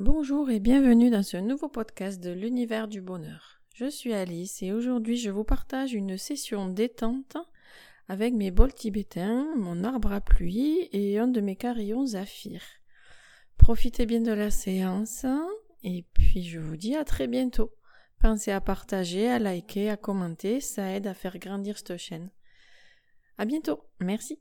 Bonjour et bienvenue dans ce nouveau podcast de l'univers du bonheur. Je suis Alice et aujourd'hui je vous partage une session détente avec mes bols tibétains, mon arbre à pluie et un de mes carillons Zafir. Profitez bien de la séance et puis je vous dis à très bientôt. Pensez à partager, à liker, à commenter, ça aide à faire grandir cette chaîne. À bientôt. Merci.